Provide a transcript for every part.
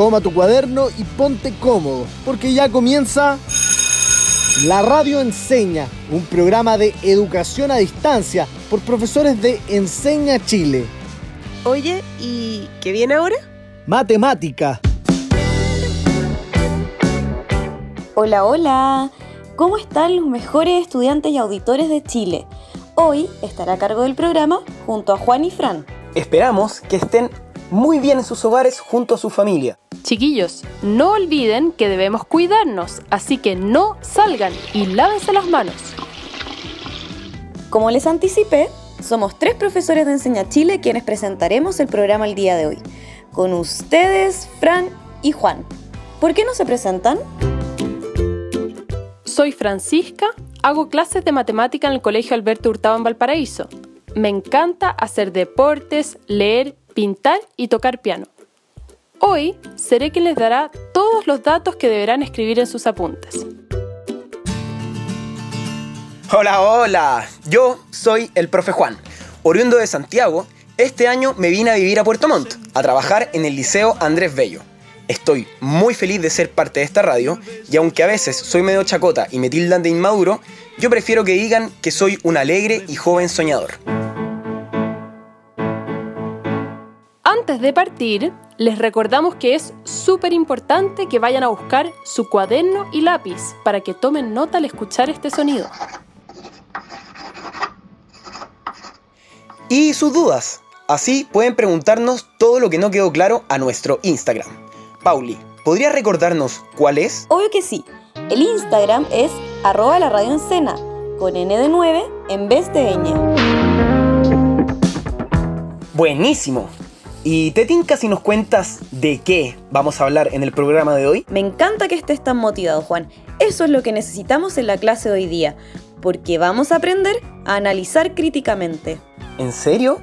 Toma tu cuaderno y ponte cómodo, porque ya comienza La Radio Enseña, un programa de educación a distancia por profesores de Enseña Chile. Oye, ¿y qué viene ahora? Matemática. Hola, hola. ¿Cómo están los mejores estudiantes y auditores de Chile? Hoy estará a cargo del programa junto a Juan y Fran. Esperamos que estén muy bien en sus hogares junto a su familia. Chiquillos, no olviden que debemos cuidarnos, así que no salgan y lávense las manos. Como les anticipé, somos tres profesores de Enseña Chile quienes presentaremos el programa el día de hoy. Con ustedes, Fran y Juan. ¿Por qué no se presentan? Soy Francisca, hago clases de matemática en el Colegio Alberto Hurtado en Valparaíso. Me encanta hacer deportes, leer, pintar y tocar piano. Hoy seré quien les dará todos los datos que deberán escribir en sus apuntes. Hola, hola. Yo soy el profe Juan. Oriundo de Santiago, este año me vine a vivir a Puerto Montt, a trabajar en el Liceo Andrés Bello. Estoy muy feliz de ser parte de esta radio y aunque a veces soy medio chacota y me tildan de inmaduro, yo prefiero que digan que soy un alegre y joven soñador. Antes de partir, les recordamos que es súper importante que vayan a buscar su cuaderno y lápiz para que tomen nota al escuchar este sonido. Y sus dudas. Así pueden preguntarnos todo lo que no quedó claro a nuestro Instagram. Pauli, ¿podrías recordarnos cuál es? Obvio que sí. El Instagram es arroba la radio encena, con N de 9 en vez de ñ. Buenísimo. ¿Y te tinca si nos cuentas de qué vamos a hablar en el programa de hoy? Me encanta que estés tan motivado, Juan. Eso es lo que necesitamos en la clase de hoy día, porque vamos a aprender a analizar críticamente. ¿En serio?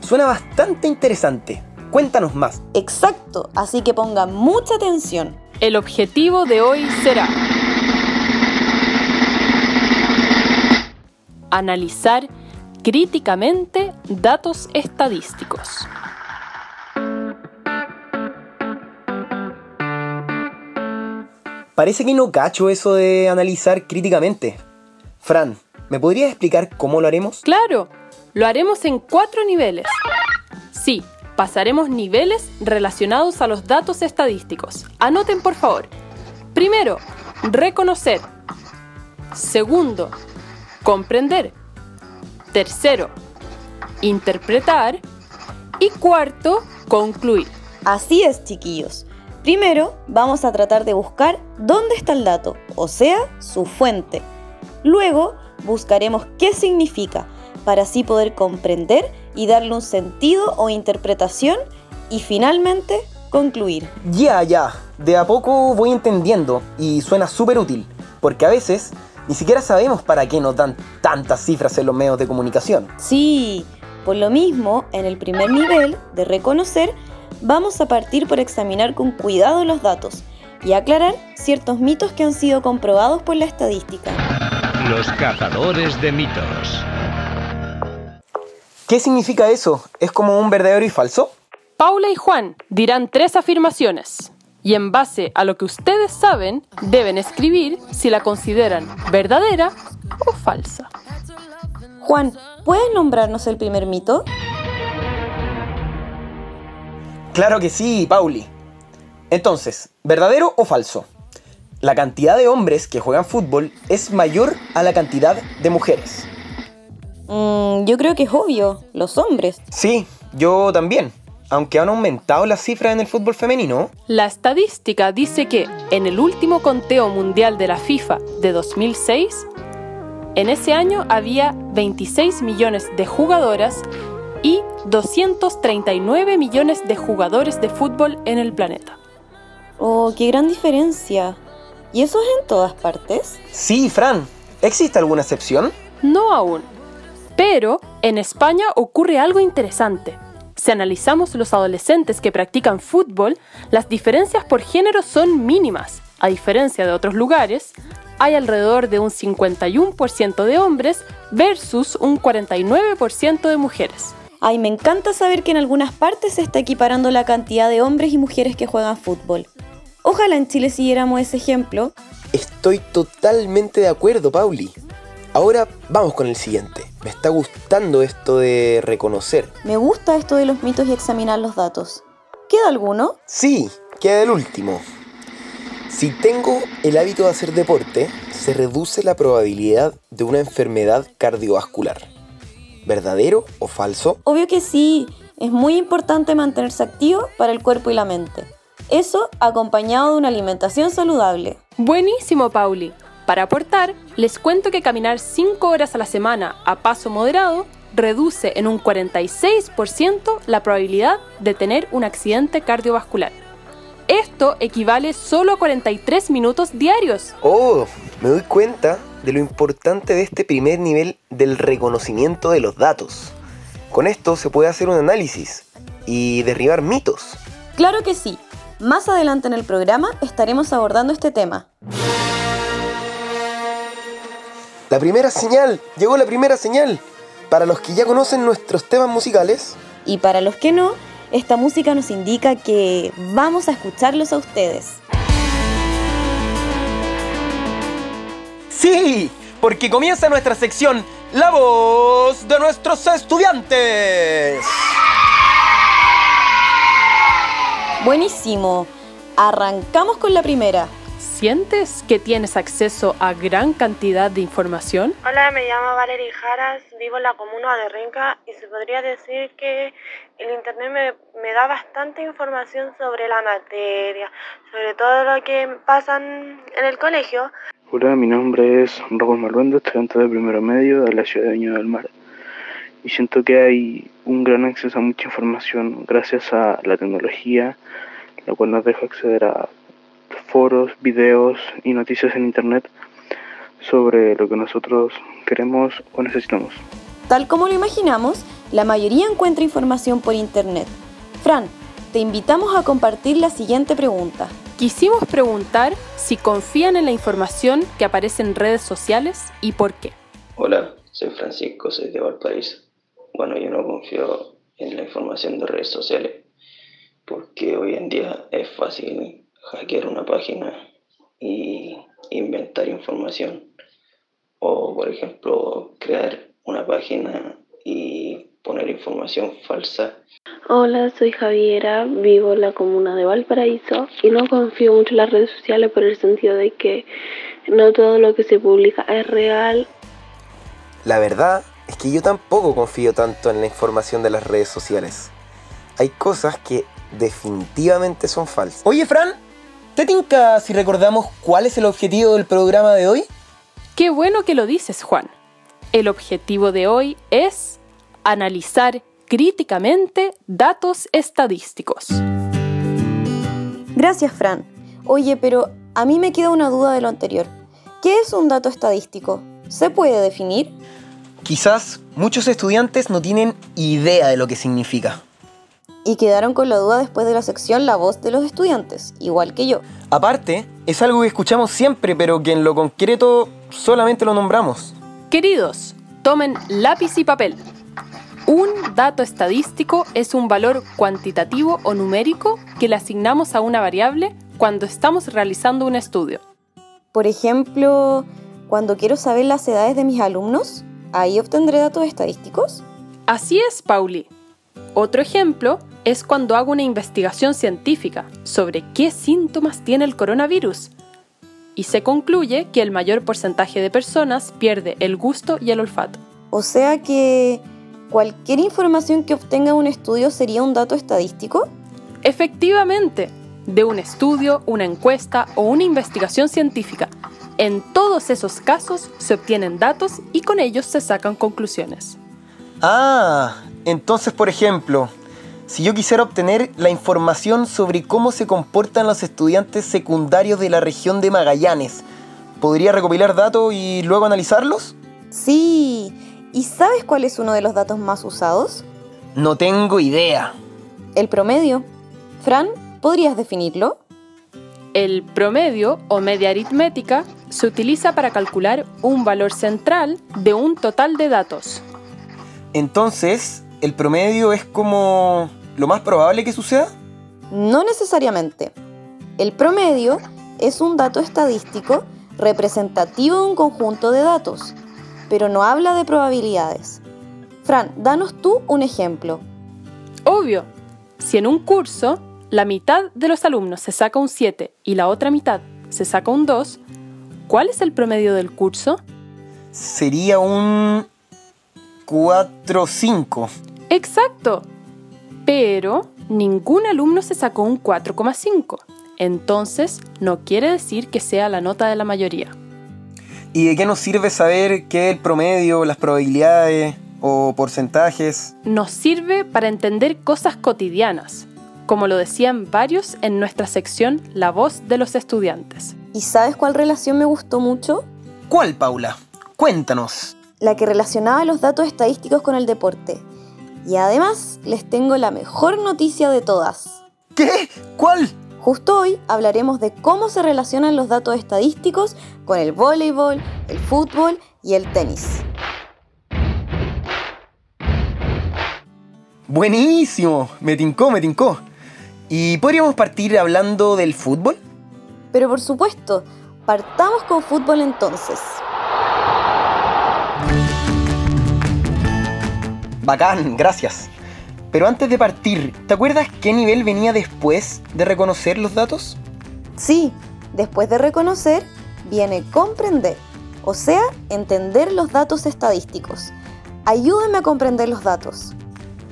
Suena bastante interesante. Cuéntanos más. Exacto, así que pongan mucha atención. El objetivo de hoy será analizar críticamente datos estadísticos. Parece que no cacho eso de analizar críticamente. Fran, ¿me podrías explicar cómo lo haremos? Claro, lo haremos en cuatro niveles. Sí, pasaremos niveles relacionados a los datos estadísticos. Anoten por favor. Primero, reconocer. Segundo, comprender. Tercero, interpretar. Y cuarto, concluir. Así es, chiquillos. Primero, vamos a tratar de buscar dónde está el dato, o sea, su fuente. Luego, buscaremos qué significa, para así poder comprender y darle un sentido o interpretación y finalmente concluir. Ya, ya, de a poco voy entendiendo y suena súper útil, porque a veces ni siquiera sabemos para qué nos dan tantas cifras en los medios de comunicación. Sí, por lo mismo, en el primer nivel de reconocer, vamos a partir por examinar con cuidado los datos y aclarar ciertos mitos que han sido comprobados por la estadística. Los cazadores de mitos. ¿Qué significa eso? ¿Es como un verdadero y falso? Paula y Juan dirán tres afirmaciones y en base a lo que ustedes saben deben escribir si la consideran verdadera o falsa. Juan, ¿puedes nombrarnos el primer mito? Claro que sí, Pauli. Entonces, ¿verdadero o falso? La cantidad de hombres que juegan fútbol es mayor a la cantidad de mujeres. Mm, yo creo que es obvio, los hombres. Sí, yo también. Aunque han aumentado las cifras en el fútbol femenino. La estadística dice que en el último conteo mundial de la FIFA de 2006, en ese año había 26 millones de jugadoras y 239 millones de jugadores de fútbol en el planeta. Oh, qué gran diferencia. ¿Y eso es en todas partes? Sí, Fran. ¿Existe alguna excepción? No aún. Pero en España ocurre algo interesante. Si analizamos los adolescentes que practican fútbol, las diferencias por género son mínimas. A diferencia de otros lugares, hay alrededor de un 51% de hombres versus un 49% de mujeres. Ay, me encanta saber que en algunas partes se está equiparando la cantidad de hombres y mujeres que juegan fútbol. Ojalá en Chile siguiéramos ese ejemplo. Estoy totalmente de acuerdo, Pauli. Ahora vamos con el siguiente. Me está gustando esto de reconocer. Me gusta esto de los mitos y examinar los datos. ¿Queda alguno? Sí, queda el último. Si tengo el hábito de hacer deporte, se reduce la probabilidad de una enfermedad cardiovascular. ¿Verdadero o falso? Obvio que sí. Es muy importante mantenerse activo para el cuerpo y la mente. Eso acompañado de una alimentación saludable. Buenísimo, Pauli. Para aportar, les cuento que caminar 5 horas a la semana a paso moderado reduce en un 46% la probabilidad de tener un accidente cardiovascular. Esto equivale solo a 43 minutos diarios. Oh, me doy cuenta de lo importante de este primer nivel del reconocimiento de los datos. Con esto se puede hacer un análisis y derribar mitos. Claro que sí. Más adelante en el programa estaremos abordando este tema. La primera señal, llegó la primera señal. Para los que ya conocen nuestros temas musicales. Y para los que no, esta música nos indica que vamos a escucharlos a ustedes. Sí, porque comienza nuestra sección La voz de nuestros estudiantes. Buenísimo. Arrancamos con la primera. ¿Sientes que tienes acceso a gran cantidad de información? Hola, me llamo Valerie Jaras, vivo en la comuna de Renca y se podría decir que el Internet me, me da bastante información sobre la materia, sobre todo lo que pasa en el colegio. Hola, mi nombre es Raúl Maluendo, estudiante de primero medio de la ciudad de Viña del Mar. Y siento que hay un gran acceso a mucha información gracias a la tecnología, la cual nos deja acceder a foros, videos y noticias en Internet sobre lo que nosotros queremos o necesitamos. Tal como lo imaginamos, la mayoría encuentra información por Internet. Fran, te invitamos a compartir la siguiente pregunta. Quisimos preguntar si confían en la información que aparece en redes sociales y por qué. Hola, soy Francisco, soy de Valparaíso. Bueno, yo no confío en la información de redes sociales porque hoy en día es fácil hackear una página y inventar información. O, por ejemplo, crear una página y poner información falsa. Hola, soy Javiera, vivo en la comuna de Valparaíso y no confío mucho en las redes sociales por el sentido de que no todo lo que se publica es real. La verdad es que yo tampoco confío tanto en la información de las redes sociales. Hay cosas que definitivamente son falsas. Oye, Fran, ¿Te tinca si recordamos cuál es el objetivo del programa de hoy? Qué bueno que lo dices, Juan. El objetivo de hoy es analizar críticamente datos estadísticos. Gracias, Fran. Oye, pero a mí me queda una duda de lo anterior. ¿Qué es un dato estadístico? ¿Se puede definir? Quizás muchos estudiantes no tienen idea de lo que significa y quedaron con la duda después de la sección La voz de los estudiantes, igual que yo. Aparte, es algo que escuchamos siempre, pero que en lo concreto solamente lo nombramos. Queridos, tomen lápiz y papel. Un dato estadístico es un valor cuantitativo o numérico que le asignamos a una variable cuando estamos realizando un estudio. Por ejemplo, cuando quiero saber las edades de mis alumnos, ¿ahí obtendré datos estadísticos? Así es, Pauli. Otro ejemplo es cuando hago una investigación científica sobre qué síntomas tiene el coronavirus y se concluye que el mayor porcentaje de personas pierde el gusto y el olfato. O sea que cualquier información que obtenga un estudio sería un dato estadístico? Efectivamente, de un estudio, una encuesta o una investigación científica. En todos esos casos se obtienen datos y con ellos se sacan conclusiones. Ah, entonces por ejemplo, si yo quisiera obtener la información sobre cómo se comportan los estudiantes secundarios de la región de Magallanes, ¿podría recopilar datos y luego analizarlos? Sí. ¿Y sabes cuál es uno de los datos más usados? No tengo idea. El promedio. Fran, ¿podrías definirlo? El promedio o media aritmética se utiliza para calcular un valor central de un total de datos. Entonces, el promedio es como lo más probable que suceda? No necesariamente. El promedio es un dato estadístico representativo de un conjunto de datos, pero no habla de probabilidades. Fran, danos tú un ejemplo. Obvio, si en un curso la mitad de los alumnos se saca un 7 y la otra mitad se saca un 2, ¿cuál es el promedio del curso? Sería un 4-5. Exacto. Pero ningún alumno se sacó un 4,5. Entonces, no quiere decir que sea la nota de la mayoría. ¿Y de qué nos sirve saber qué es el promedio, las probabilidades o porcentajes? Nos sirve para entender cosas cotidianas, como lo decían varios en nuestra sección La voz de los estudiantes. ¿Y sabes cuál relación me gustó mucho? ¿Cuál, Paula? Cuéntanos. La que relacionaba los datos estadísticos con el deporte. Y además les tengo la mejor noticia de todas. ¿Qué? ¿Cuál? Justo hoy hablaremos de cómo se relacionan los datos estadísticos con el voleibol, el fútbol y el tenis. Buenísimo, me tincó, me tincó. ¿Y podríamos partir hablando del fútbol? Pero por supuesto, partamos con fútbol entonces. Bacán, gracias. Pero antes de partir, ¿te acuerdas qué nivel venía después de reconocer los datos? Sí, después de reconocer viene comprender, o sea, entender los datos estadísticos. Ayúdenme a comprender los datos.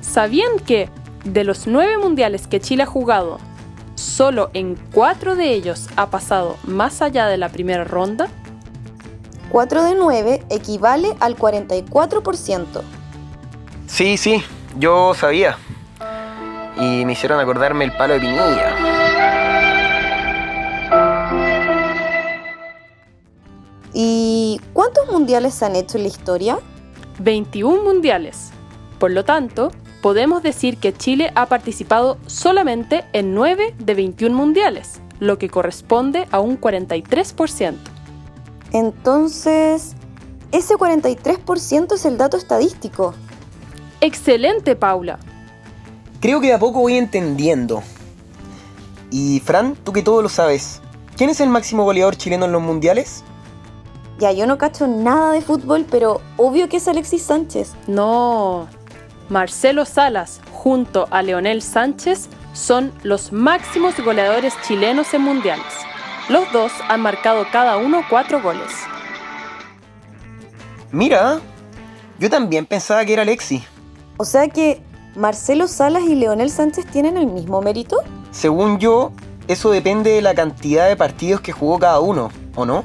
¿Sabían que de los nueve mundiales que Chile ha jugado, solo en cuatro de ellos ha pasado más allá de la primera ronda? 4 de 9 equivale al 44%. Sí, sí, yo sabía. Y me hicieron acordarme el palo de pinilla. ¿Y cuántos mundiales se han hecho en la historia? 21 mundiales. Por lo tanto, podemos decir que Chile ha participado solamente en 9 de 21 mundiales, lo que corresponde a un 43%. Entonces, ese 43% es el dato estadístico. Excelente, Paula. Creo que de a poco voy entendiendo. Y Fran, tú que todo lo sabes, ¿quién es el máximo goleador chileno en los mundiales? Ya, yo no cacho nada de fútbol, pero obvio que es Alexis Sánchez. No. Marcelo Salas junto a Leonel Sánchez son los máximos goleadores chilenos en mundiales. Los dos han marcado cada uno cuatro goles. Mira, yo también pensaba que era Alexis. O sea que Marcelo Salas y Leonel Sánchez tienen el mismo mérito. Según yo, eso depende de la cantidad de partidos que jugó cada uno, ¿o no?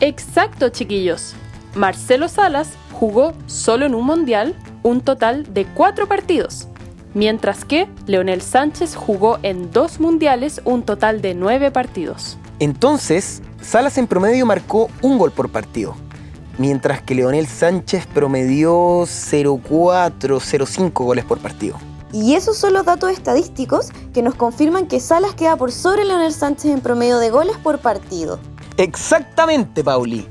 Exacto, chiquillos. Marcelo Salas jugó solo en un mundial un total de cuatro partidos, mientras que Leonel Sánchez jugó en dos mundiales un total de nueve partidos. Entonces, Salas en promedio marcó un gol por partido, mientras que Leonel Sánchez promedió 0,4-0,5 goles por partido. Y esos son los datos estadísticos que nos confirman que Salas queda por sobre Leonel Sánchez en promedio de goles por partido. Exactamente, Pauli.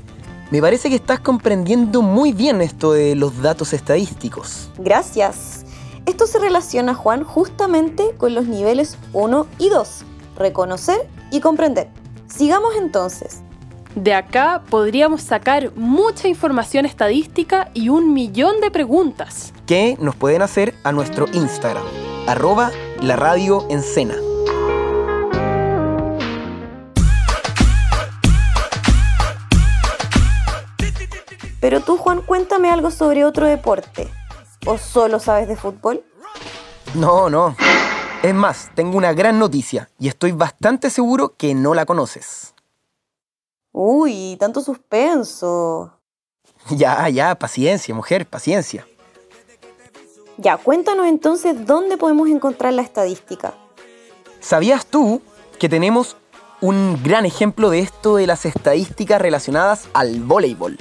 Me parece que estás comprendiendo muy bien esto de los datos estadísticos. Gracias. Esto se relaciona, Juan, justamente con los niveles 1 y 2, reconocer y comprender. Sigamos entonces. De acá podríamos sacar mucha información estadística y un millón de preguntas. Que nos pueden hacer a nuestro Instagram, arroba la radio en cena. Pero tú, Juan, cuéntame algo sobre otro deporte. ¿O solo sabes de fútbol? No, no. Es más, tengo una gran noticia y estoy bastante seguro que no la conoces. Uy, tanto suspenso. Ya, ya, paciencia, mujer, paciencia. Ya, cuéntanos entonces dónde podemos encontrar la estadística. ¿Sabías tú que tenemos un gran ejemplo de esto de las estadísticas relacionadas al voleibol?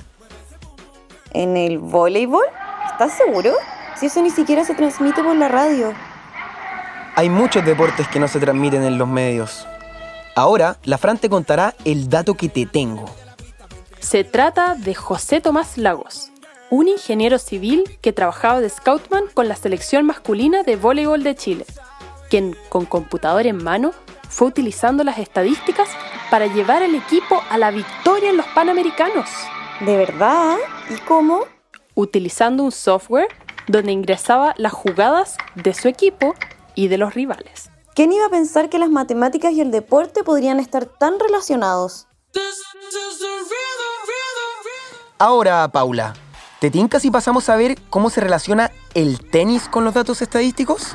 ¿En el voleibol? ¿Estás seguro? Si eso ni siquiera se transmite por la radio. Hay muchos deportes que no se transmiten en los medios. Ahora, la Fran te contará el dato que te tengo. Se trata de José Tomás Lagos, un ingeniero civil que trabajaba de scoutman con la selección masculina de voleibol de Chile, quien con computador en mano fue utilizando las estadísticas para llevar al equipo a la victoria en los Panamericanos. ¿De verdad? ¿Y cómo? Utilizando un software donde ingresaba las jugadas de su equipo y de los rivales. ¿Quién iba a pensar que las matemáticas y el deporte podrían estar tan relacionados? Ahora, Paula, ¿te tinca si pasamos a ver cómo se relaciona el tenis con los datos estadísticos?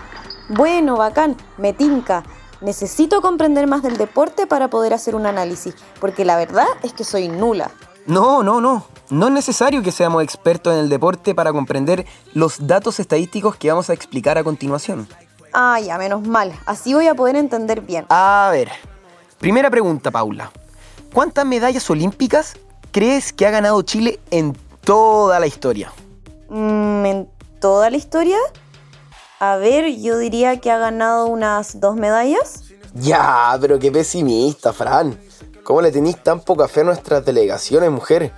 Bueno, bacán, me tinca. Necesito comprender más del deporte para poder hacer un análisis, porque la verdad es que soy nula. No, no, no. No es necesario que seamos expertos en el deporte para comprender los datos estadísticos que vamos a explicar a continuación. Ah, ya, menos mal. Así voy a poder entender bien. A ver, primera pregunta, Paula. ¿Cuántas medallas olímpicas crees que ha ganado Chile en toda la historia? Mm, ¿En toda la historia? A ver, yo diría que ha ganado unas dos medallas. Ya, pero qué pesimista, Fran. ¿Cómo le tenéis tan poca fe a nuestras delegaciones, mujer?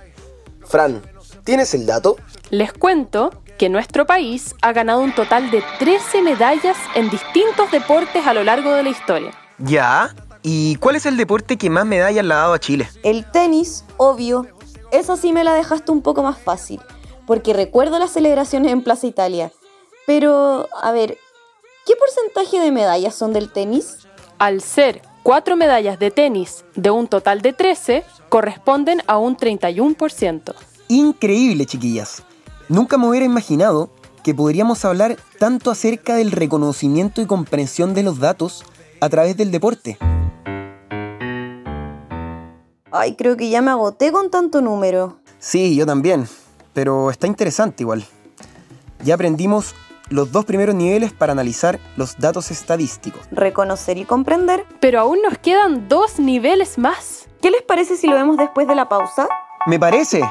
Fran, ¿tienes el dato? Les cuento que nuestro país ha ganado un total de 13 medallas en distintos deportes a lo largo de la historia. Ya. ¿Y cuál es el deporte que más medallas le ha dado a Chile? El tenis, obvio. Esa sí me la dejaste un poco más fácil, porque recuerdo las celebraciones en Plaza Italia. Pero, a ver, ¿qué porcentaje de medallas son del tenis? Al ser cuatro medallas de tenis de un total de 13, corresponden a un 31%. Increíble, chiquillas. Nunca me hubiera imaginado que podríamos hablar tanto acerca del reconocimiento y comprensión de los datos a través del deporte. Ay, creo que ya me agoté con tanto número. Sí, yo también, pero está interesante igual. Ya aprendimos los dos primeros niveles para analizar los datos estadísticos. Reconocer y comprender. Pero aún nos quedan dos niveles más. ¿Qué les parece si lo vemos después de la pausa? Me parece.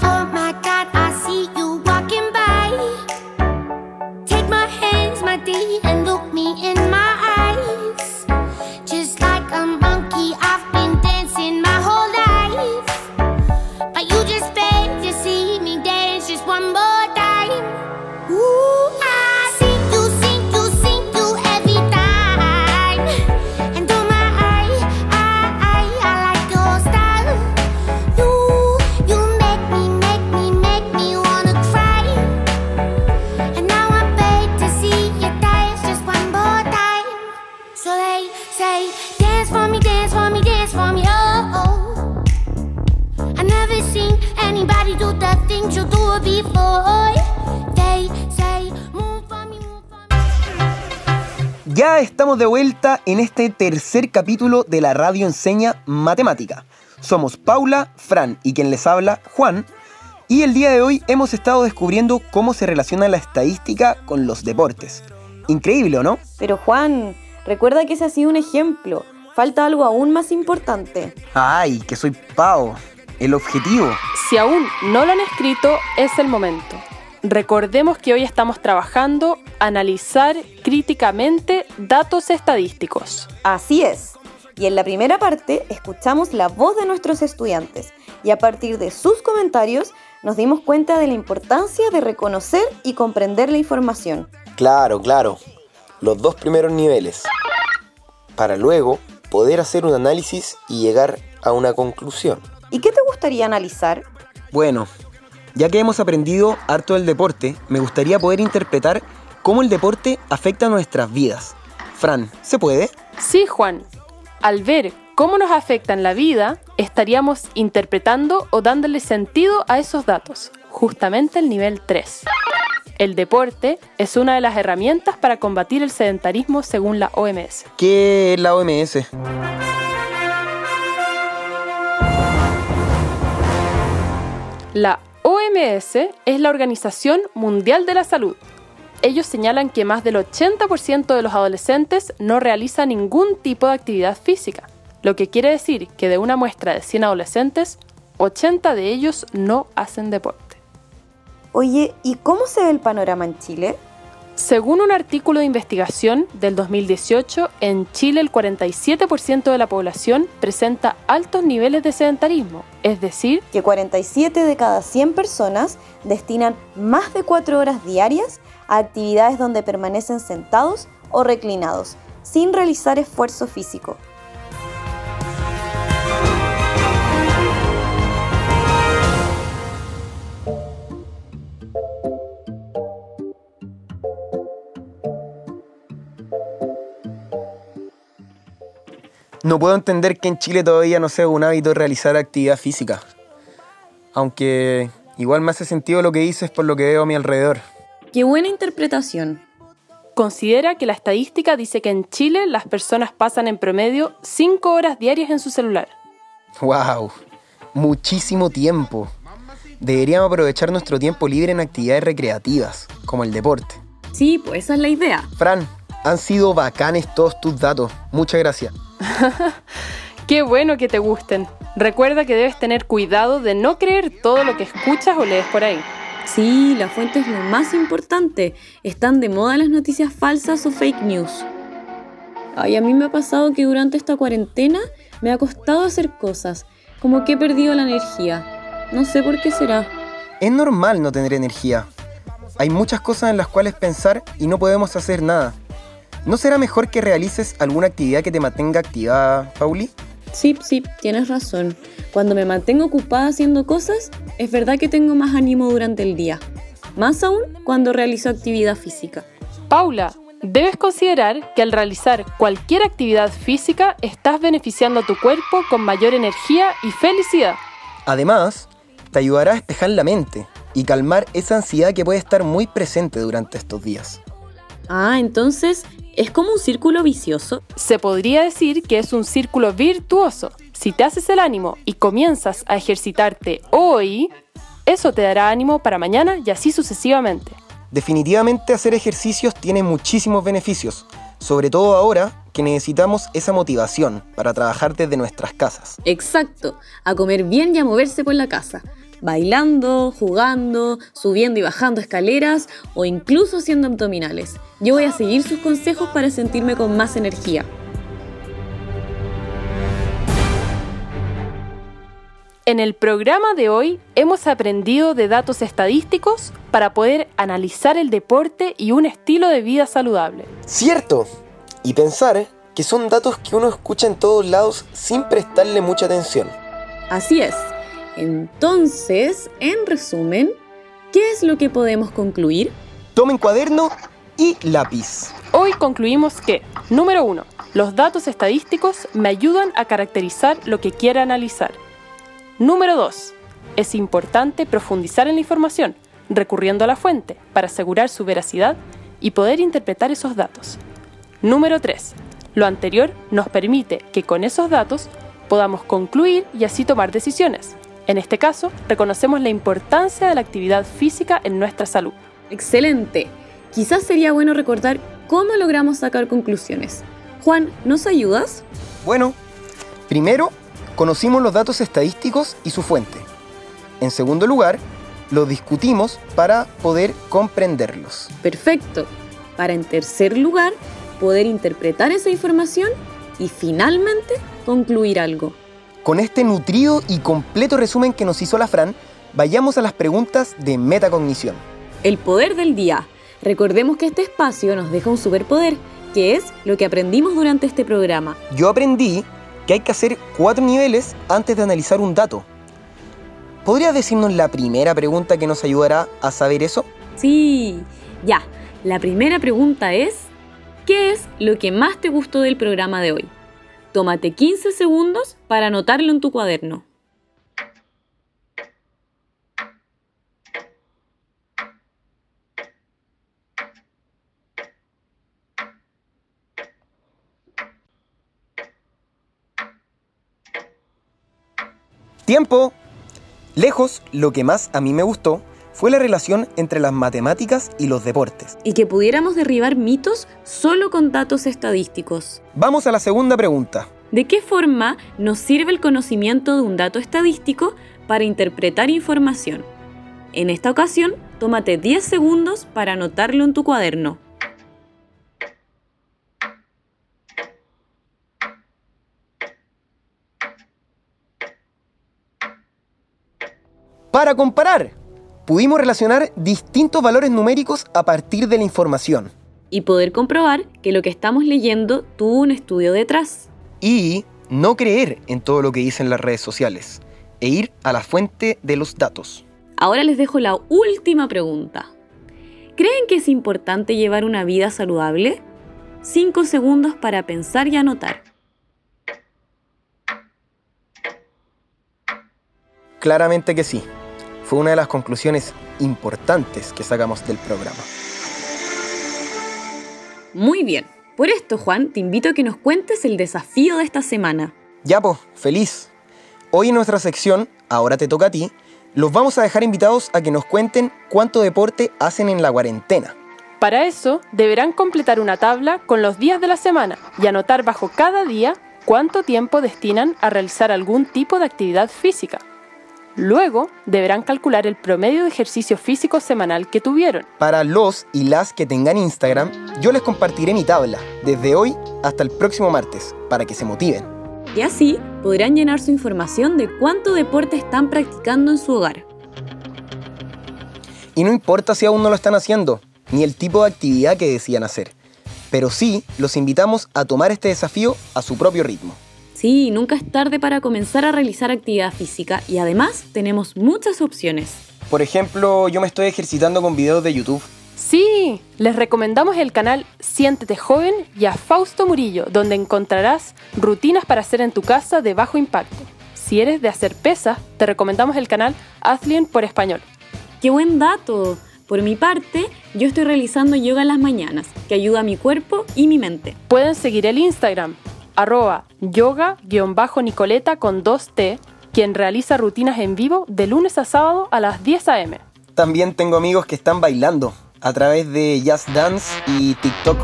all my en este tercer capítulo de la radio enseña matemática. Somos Paula, Fran y quien les habla, Juan. Y el día de hoy hemos estado descubriendo cómo se relaciona la estadística con los deportes. Increíble, ¿o no? Pero Juan, recuerda que ese ha sido un ejemplo. Falta algo aún más importante. Ay, que soy Pau. El objetivo. Si aún no lo han escrito, es el momento. Recordemos que hoy estamos trabajando analizar críticamente datos estadísticos. Así es. Y en la primera parte escuchamos la voz de nuestros estudiantes y a partir de sus comentarios nos dimos cuenta de la importancia de reconocer y comprender la información. Claro, claro. Los dos primeros niveles. Para luego poder hacer un análisis y llegar a una conclusión. ¿Y qué te gustaría analizar? Bueno, ya que hemos aprendido harto del deporte, me gustaría poder interpretar cómo el deporte afecta nuestras vidas. Fran, ¿se puede? Sí, Juan. Al ver cómo nos afecta en la vida, estaríamos interpretando o dándole sentido a esos datos, justamente el nivel 3. El deporte es una de las herramientas para combatir el sedentarismo según la OMS. ¿Qué es la OMS? La OMS es la Organización Mundial de la Salud. Ellos señalan que más del 80% de los adolescentes no realiza ningún tipo de actividad física, lo que quiere decir que de una muestra de 100 adolescentes, 80 de ellos no hacen deporte. Oye, ¿y cómo se ve el panorama en Chile? Según un artículo de investigación del 2018, en Chile el 47% de la población presenta altos niveles de sedentarismo, es decir, que 47 de cada 100 personas destinan más de 4 horas diarias a actividades donde permanecen sentados o reclinados, sin realizar esfuerzo físico. No puedo entender que en Chile todavía no sea un hábito realizar actividad física. Aunque igual me hace sentido lo que dices por lo que veo a mi alrededor. ¡Qué buena interpretación! Considera que la estadística dice que en Chile las personas pasan en promedio 5 horas diarias en su celular. ¡Wow! Muchísimo tiempo. Deberíamos aprovechar nuestro tiempo libre en actividades recreativas, como el deporte. Sí, pues esa es la idea. Fran, han sido bacanes todos tus datos. Muchas gracias. Qué bueno que te gusten. Recuerda que debes tener cuidado de no creer todo lo que escuchas o lees por ahí. Sí, la fuente es lo más importante. Están de moda las noticias falsas o fake news. Ay, a mí me ha pasado que durante esta cuarentena me ha costado hacer cosas, como que he perdido la energía. No sé por qué será. Es normal no tener energía. Hay muchas cosas en las cuales pensar y no podemos hacer nada. ¿No será mejor que realices alguna actividad que te mantenga activada, Pauli? Sí, sí, tienes razón. Cuando me mantengo ocupada haciendo cosas, es verdad que tengo más ánimo durante el día. Más aún cuando realizo actividad física. Paula, debes considerar que al realizar cualquier actividad física estás beneficiando a tu cuerpo con mayor energía y felicidad. Además, te ayudará a despejar la mente y calmar esa ansiedad que puede estar muy presente durante estos días. Ah, entonces es como un círculo vicioso. Se podría decir que es un círculo virtuoso. Si te haces el ánimo y comienzas a ejercitarte hoy, eso te dará ánimo para mañana y así sucesivamente. Definitivamente hacer ejercicios tiene muchísimos beneficios, sobre todo ahora que necesitamos esa motivación para trabajar desde nuestras casas. Exacto, a comer bien y a moverse por la casa bailando, jugando, subiendo y bajando escaleras o incluso haciendo abdominales. Yo voy a seguir sus consejos para sentirme con más energía. En el programa de hoy hemos aprendido de datos estadísticos para poder analizar el deporte y un estilo de vida saludable. Cierto. Y pensar que son datos que uno escucha en todos lados sin prestarle mucha atención. Así es. Entonces, en resumen, ¿qué es lo que podemos concluir? Tomen cuaderno y lápiz. Hoy concluimos que, número uno, los datos estadísticos me ayudan a caracterizar lo que quiero analizar. Número 2. Es importante profundizar en la información, recurriendo a la fuente, para asegurar su veracidad y poder interpretar esos datos. Número 3. Lo anterior nos permite que con esos datos podamos concluir y así tomar decisiones. En este caso, reconocemos la importancia de la actividad física en nuestra salud. Excelente. Quizás sería bueno recordar cómo logramos sacar conclusiones. Juan, ¿nos ayudas? Bueno, primero, conocimos los datos estadísticos y su fuente. En segundo lugar, los discutimos para poder comprenderlos. Perfecto. Para en tercer lugar, poder interpretar esa información y finalmente concluir algo. Con este nutrido y completo resumen que nos hizo la Fran, vayamos a las preguntas de metacognición. El poder del día. Recordemos que este espacio nos deja un superpoder que es lo que aprendimos durante este programa. Yo aprendí que hay que hacer cuatro niveles antes de analizar un dato. ¿Podrías decirnos la primera pregunta que nos ayudará a saber eso? Sí, ya. La primera pregunta es, ¿qué es lo que más te gustó del programa de hoy? Tómate 15 segundos para anotarlo en tu cuaderno. Tiempo. Lejos, lo que más a mí me gustó fue la relación entre las matemáticas y los deportes. Y que pudiéramos derribar mitos solo con datos estadísticos. Vamos a la segunda pregunta. ¿De qué forma nos sirve el conocimiento de un dato estadístico para interpretar información? En esta ocasión, tómate 10 segundos para anotarlo en tu cuaderno. Para comparar, pudimos relacionar distintos valores numéricos a partir de la información. Y poder comprobar que lo que estamos leyendo tuvo un estudio detrás. Y no creer en todo lo que dicen las redes sociales e ir a la fuente de los datos. Ahora les dejo la última pregunta. ¿Creen que es importante llevar una vida saludable? 5 segundos para pensar y anotar. Claramente que sí. Fue una de las conclusiones importantes que sacamos del programa. Muy bien. Por esto, Juan, te invito a que nos cuentes el desafío de esta semana. Ya, pues, feliz. Hoy en nuestra sección, ahora te toca a ti, los vamos a dejar invitados a que nos cuenten cuánto deporte hacen en la cuarentena. Para eso, deberán completar una tabla con los días de la semana y anotar bajo cada día cuánto tiempo destinan a realizar algún tipo de actividad física. Luego, deberán calcular el promedio de ejercicio físico semanal que tuvieron. Para los y las que tengan Instagram, yo les compartiré mi tabla desde hoy hasta el próximo martes para que se motiven. Y así podrán llenar su información de cuánto deporte están practicando en su hogar. Y no importa si aún no lo están haciendo, ni el tipo de actividad que decían hacer, pero sí los invitamos a tomar este desafío a su propio ritmo. Sí, nunca es tarde para comenzar a realizar actividad física y además tenemos muchas opciones. Por ejemplo, yo me estoy ejercitando con videos de YouTube. Sí, les recomendamos el canal Siéntete Joven y a Fausto Murillo, donde encontrarás rutinas para hacer en tu casa de bajo impacto. Si eres de hacer pesas, te recomendamos el canal Athlien por español. ¡Qué buen dato! Por mi parte, yo estoy realizando yoga en las mañanas, que ayuda a mi cuerpo y mi mente. Pueden seguir el Instagram, arroba yoga-nicoleta con 2T, quien realiza rutinas en vivo de lunes a sábado a las 10 a.m. También tengo amigos que están bailando a través de Just Dance y TikTok.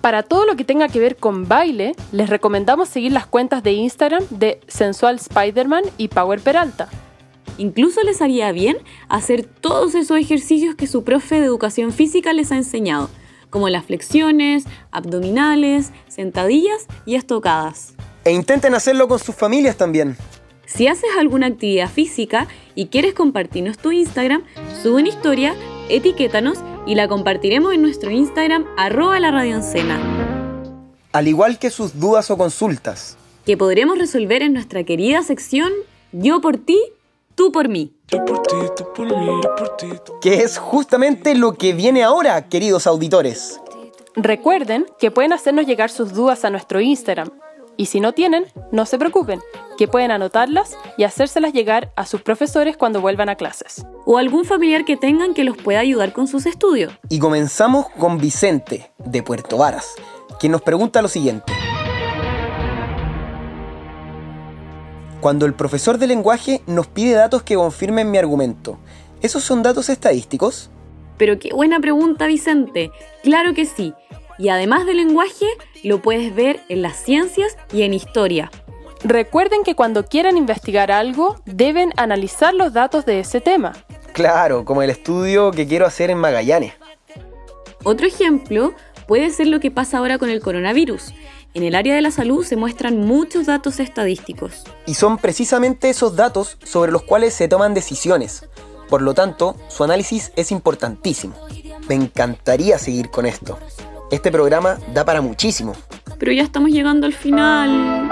Para todo lo que tenga que ver con baile, les recomendamos seguir las cuentas de Instagram de Sensual Spider-Man y Power Peralta. Incluso les haría bien hacer todos esos ejercicios que su profe de educación física les ha enseñado, como las flexiones, abdominales, sentadillas y estocadas. E intenten hacerlo con sus familias también. Si haces alguna actividad física y quieres compartirnos tu Instagram, sube una historia, etiquétanos y la compartiremos en nuestro Instagram arroba la. Al igual que sus dudas o consultas. Que podremos resolver en nuestra querida sección Yo por ti, tú por mí. Que es justamente lo que viene ahora, queridos auditores. Recuerden que pueden hacernos llegar sus dudas a nuestro Instagram. Y si no tienen, no se preocupen, que pueden anotarlas y hacérselas llegar a sus profesores cuando vuelvan a clases. O algún familiar que tengan que los pueda ayudar con sus estudios. Y comenzamos con Vicente, de Puerto Varas, quien nos pregunta lo siguiente. Cuando el profesor de lenguaje nos pide datos que confirmen mi argumento, ¿esos son datos estadísticos? Pero qué buena pregunta, Vicente. Claro que sí. Y además del lenguaje, lo puedes ver en las ciencias y en historia. Recuerden que cuando quieran investigar algo, deben analizar los datos de ese tema. Claro, como el estudio que quiero hacer en Magallanes. Otro ejemplo puede ser lo que pasa ahora con el coronavirus. En el área de la salud se muestran muchos datos estadísticos. Y son precisamente esos datos sobre los cuales se toman decisiones. Por lo tanto, su análisis es importantísimo. Me encantaría seguir con esto. Este programa da para muchísimo. Pero ya estamos llegando al final.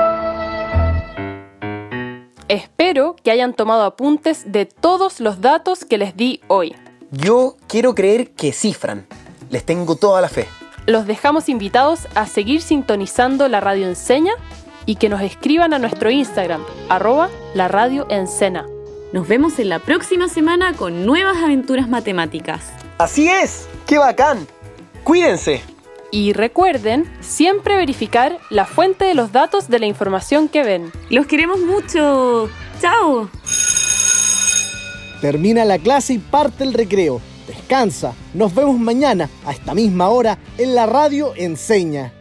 Espero que hayan tomado apuntes de todos los datos que les di hoy. Yo quiero creer que sí, Fran. Les tengo toda la fe. Los dejamos invitados a seguir sintonizando la radio enseña y que nos escriban a nuestro Instagram, arroba la radio encena. Nos vemos en la próxima semana con nuevas aventuras matemáticas. Así es, qué bacán. Cuídense. Y recuerden siempre verificar la fuente de los datos de la información que ven. Los queremos mucho. ¡Chao! Termina la clase y parte el recreo. Descansa. Nos vemos mañana a esta misma hora en la radio Enseña.